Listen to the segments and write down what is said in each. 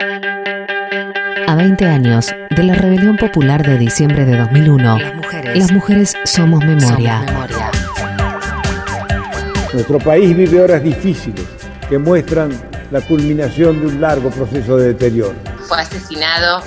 A 20 años de la rebelión popular de diciembre de 2001, Las mujeres. las mujeres somos memoria. Somos memoria. Nuestro país vive horas difíciles que muestran la culminación de un largo proceso de deterioro. Fue asesinado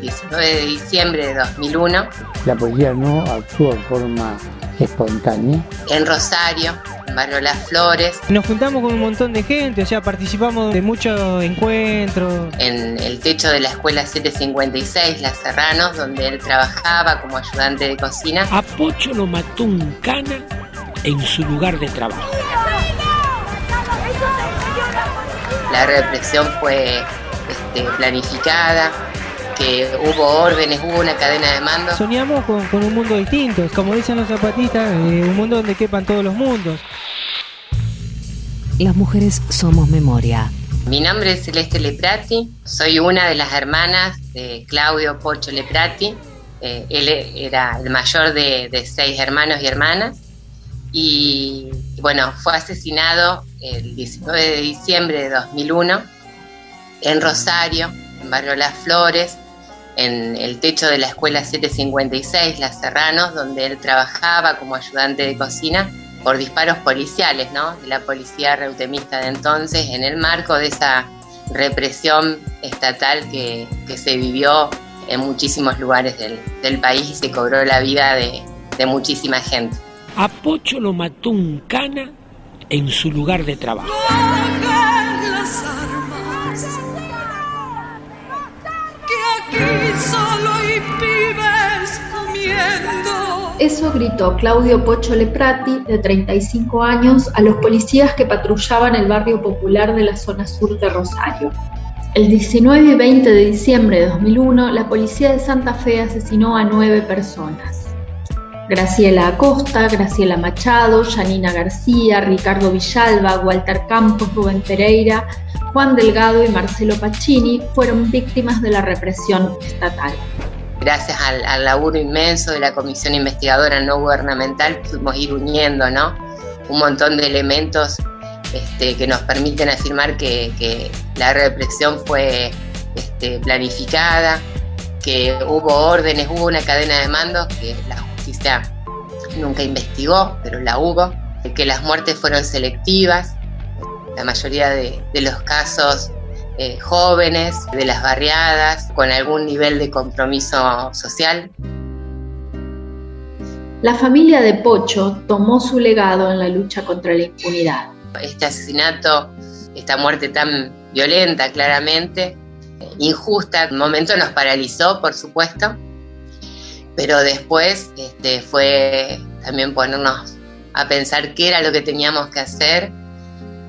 19 de diciembre de 2001 La policía no actúa en forma espontánea. en Rosario, en Barrio Las Flores, Nos juntamos con un montón de gente, o sea, participamos de muchos encuentros. en el techo de la escuela 756, Las Serranos, donde él trabajaba como ayudante de cocina. A Pocho lo mató un cana en su lugar de trabajo. La represión fue este, planificada, que hubo órdenes, hubo una cadena de mando. Soñamos con, con un mundo distinto, como dicen los zapatistas, eh, un mundo donde quepan todos los mundos. Las mujeres somos memoria. Mi nombre es Celeste Leprati, soy una de las hermanas de Claudio Pocho Leprati. Eh, él era el mayor de, de seis hermanos y hermanas. Y bueno, fue asesinado el 19 de diciembre de 2001 en Rosario, en Barrio Las Flores, en el techo de la escuela 756, Las Serranos, donde él trabajaba como ayudante de cocina por disparos policiales, ¿no? De la policía reutemista de entonces, en el marco de esa represión estatal que, que se vivió en muchísimos lugares del, del país y se cobró la vida de, de muchísima gente. A Pocho lo mató un cana en su lugar de trabajo. Las armas, Eso gritó Claudio Pocho Leprati, de 35 años, a los policías que patrullaban el barrio popular de la zona sur de Rosario. El 19 y 20 de diciembre de 2001, la policía de Santa Fe asesinó a nueve personas. Graciela Acosta, Graciela Machado, Janina García, Ricardo Villalba, Walter Campos, Rubén Pereira, Juan Delgado y Marcelo Pacini fueron víctimas de la represión estatal. Gracias al, al laburo inmenso de la Comisión Investigadora No Gubernamental pudimos ir uniendo ¿no? un montón de elementos este, que nos permiten afirmar que, que la represión fue este, planificada, que hubo órdenes, hubo una cadena de mandos que la justicia nunca investigó, pero la hubo, que las muertes fueron selectivas, la mayoría de, de los casos eh, jóvenes, de las barriadas, con algún nivel de compromiso social. La familia de Pocho tomó su legado en la lucha contra la impunidad. Este asesinato, esta muerte tan violenta claramente, injusta, en un momento nos paralizó, por supuesto, pero después este, fue también ponernos a pensar qué era lo que teníamos que hacer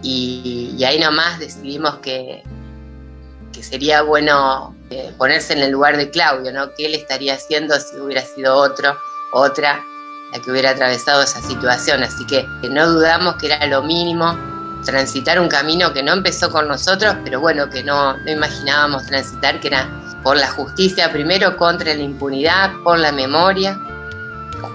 y, ahí nomás decidimos que, que sería bueno eh, ponerse en el lugar de Claudio, ¿no? ¿Qué él estaría haciendo si hubiera sido otro, otra, la que hubiera atravesado esa situación? Así que no dudamos que era lo mínimo transitar un camino que no empezó con nosotros, pero bueno, que no, no imaginábamos transitar, que era por la justicia primero contra la impunidad, por la memoria,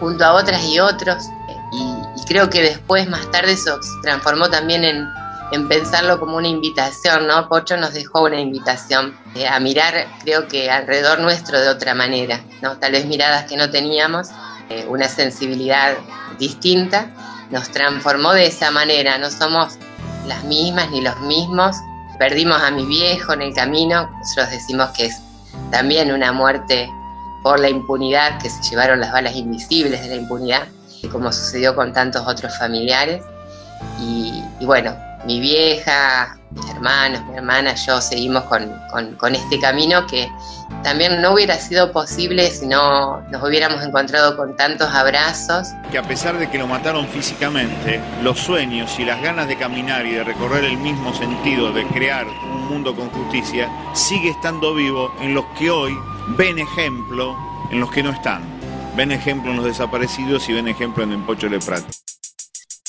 junto a otras y otros. Y, y creo que después, más tarde, eso se transformó también en, en pensarlo como una invitación, ¿no? Pocho nos dejó una invitación eh, a mirar, creo que alrededor nuestro de otra manera, ¿no? Tal vez miradas que no teníamos, eh, una sensibilidad distinta, nos transformó de esa manera, no somos las mismas ni los mismos. Perdimos a mi viejo en el camino, nosotros decimos que es también una muerte por la impunidad, que se llevaron las balas invisibles de la impunidad, como sucedió con tantos otros familiares. Y, y bueno, mi vieja, mis hermanos, mi hermana, yo seguimos con, con, este camino que también no hubiera sido posible si no nos hubiéramos encontrado con tantos abrazos. Que a pesar de que lo mataron físicamente, los sueños y las ganas de caminar y de recorrer el mismo sentido de crear un mundo con justicia sigue estando vivo en los que hoy ven ejemplo en los que no están. Ven ejemplo en los desaparecidos y ven ejemplo en el Pocho.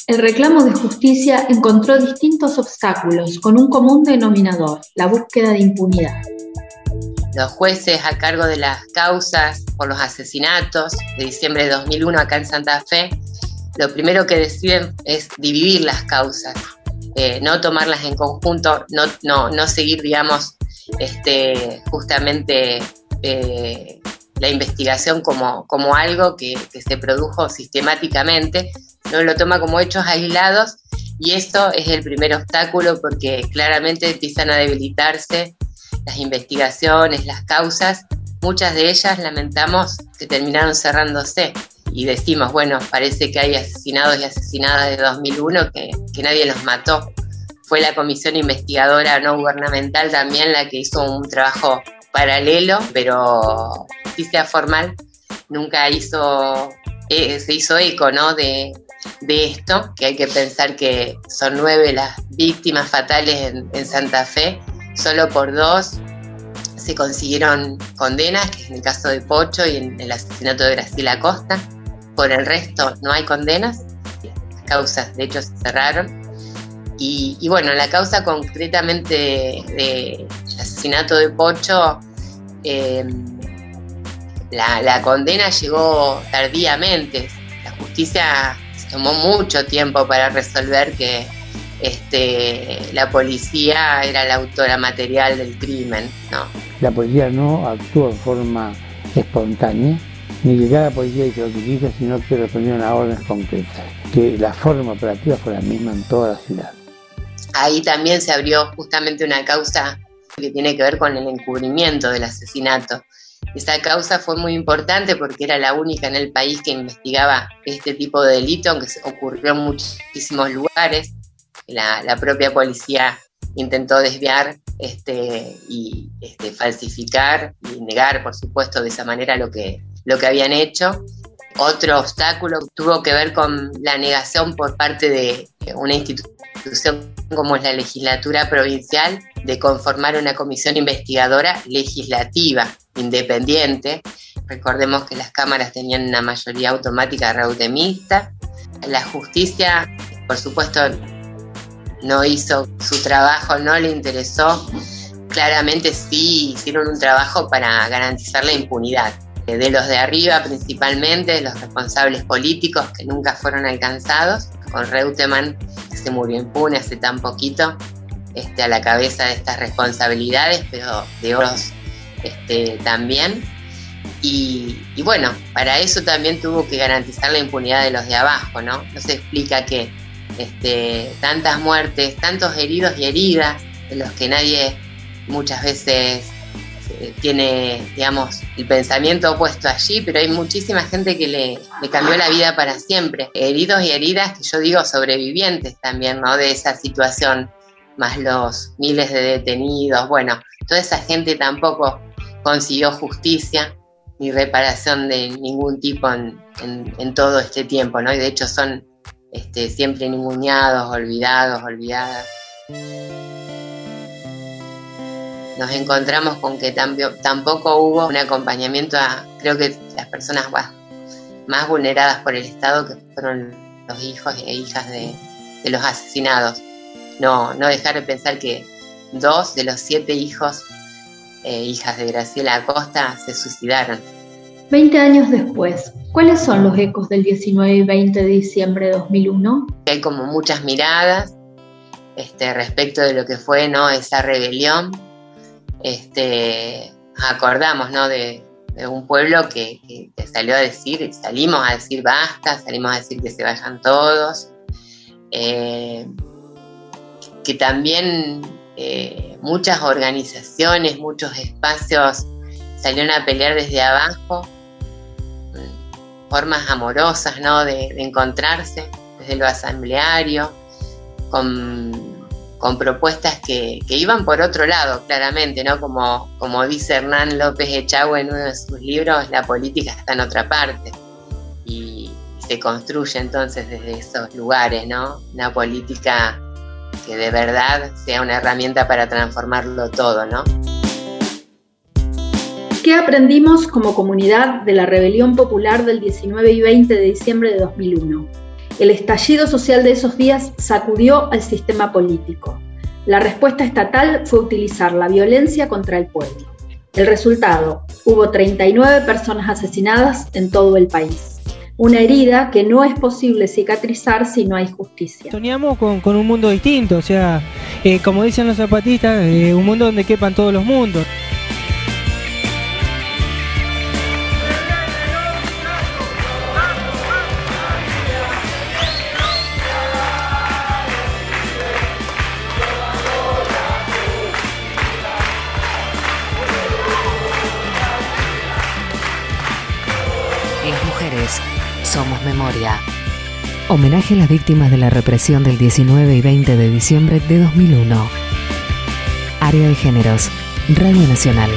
El reclamo de justicia encontró distintos obstáculos con un común denominador, la búsqueda de impunidad. Los jueces a cargo de las causas por los asesinatos de diciembre de 2001 acá en Santa Fe, lo primero que deciden es dividir las causas, eh, no tomarlas en conjunto, no, no, no seguir, digamos, este, justamente eh, la investigación como, como algo que, se produjo sistemáticamente, no lo toma como hechos aislados y eso es el primer obstáculo porque claramente empiezan a debilitarse las investigaciones, las causas, muchas de ellas lamentamos que terminaron cerrándose y decimos, bueno, parece que hay asesinados y asesinadas de 2001 que, que nadie los mató. Fue la comisión investigadora no gubernamental también la que hizo un trabajo paralelo, pero justicia formal nunca hizo, eh, se hizo eco ¿no? de, de, esto, que hay que pensar que son nueve las víctimas fatales en, Santa Fe, solo por dos se consiguieron condenas, que es en el caso de Pocho y en el asesinato de Graciela Costa. Por el resto no hay condenas, las causas de hecho se cerraron. Y, bueno, la causa concretamente del asesinato de Pocho, eh, la, la, condena llegó tardíamente. La justicia tomó mucho tiempo para resolver que este, la policía era la autora material del crimen. ¿no? La policía no actuó en forma espontánea, ni que cada policía hizo lo que quiso, sino que respondieron a órdenes concretas, que la forma operativa fue la misma en toda la ciudad. Ahí también se abrió justamente una causa que tiene que ver con el encubrimiento del asesinato. Esa causa fue muy importante porque era la única en el país que investigaba este tipo de delito, aunque ocurrió en muchísimos lugares. La, la propia policía intentó desviar este, y este, falsificar y negar, por supuesto, de esa manera lo que, lo que habían hecho. Otro obstáculo tuvo que ver con la negación por parte de una institución como es la legislatura provincial de conformar una comisión investigadora legislativa independiente. Recordemos que las cámaras tenían una mayoría automática reutemista. La justicia, por supuesto, no hizo su trabajo, no le interesó. Claramente sí hicieron un trabajo para garantizar la impunidad de los de arriba principalmente, de los responsables políticos que nunca fueron alcanzados, con Reutemann que se murió impune hace tan poquito, este, a la cabeza de estas responsabilidades, pero de otros este, también. Y, bueno, para eso también tuvo que garantizar la impunidad de los de abajo, ¿no? No se explica que este, tantas muertes, tantos heridos y heridas, de los que nadie muchas veces eh, tiene, digamos, el pensamiento opuesto allí, pero hay muchísima gente que le, le, cambió la vida para siempre. Heridos y heridas que yo digo sobrevivientes también, ¿no? De esa situación, más los miles de detenidos. Bueno, toda esa gente tampoco consiguió justicia ni reparación de ningún tipo en, en, en todo este tiempo, ¿no? Y de hecho son este, siempre ninguneados, olvidados, olvidadas. Nos encontramos con que tampoco hubo un acompañamiento a, creo que las personas más vulneradas por el Estado, que fueron los hijos e hijas de, de los asesinados. No, no dejar de pensar que dos de los siete hijos e hijas de Graciela Acosta se suicidaron. Veinte años después, ¿Cuáles son los ecos del 19 y 20 de diciembre de 2001? Hay como muchas miradas este, respecto de lo que fue ¿no? esa rebelión. Este, acordamos ¿no? de, de un pueblo que, que, que, salió a decir, salimos a decir basta, salimos a decir que se vayan todos. Eh, que también eh, muchas organizaciones, muchos espacios salieron a pelear desde abajo formas amorosas ¿no? de, encontrarse desde lo asambleario, con, propuestas que, iban por otro lado, claramente, ¿no? Como, dice Hernán López Echagüe en uno de sus libros, la política está en otra parte. Y se construye entonces desde esos lugares, ¿no? Una política que de verdad sea una herramienta para transformarlo todo, ¿no? ¿Qué aprendimos como comunidad de la rebelión popular del 19 y 20 de diciembre de 2001? El estallido social de esos días sacudió al sistema político. La respuesta estatal fue utilizar la violencia contra el pueblo. El resultado, hubo 39 personas asesinadas en todo el país. Una herida que no es posible cicatrizar si no hay justicia. Soñamos con, con un mundo distinto, o sea, eh, como dicen los zapatistas, eh, un mundo donde quepan todos los mundos. Mujeres somos memoria. Homenaje a las víctimas de la represión del 19 y 20 de diciembre de 2001. Área de Géneros, Radio Nacional.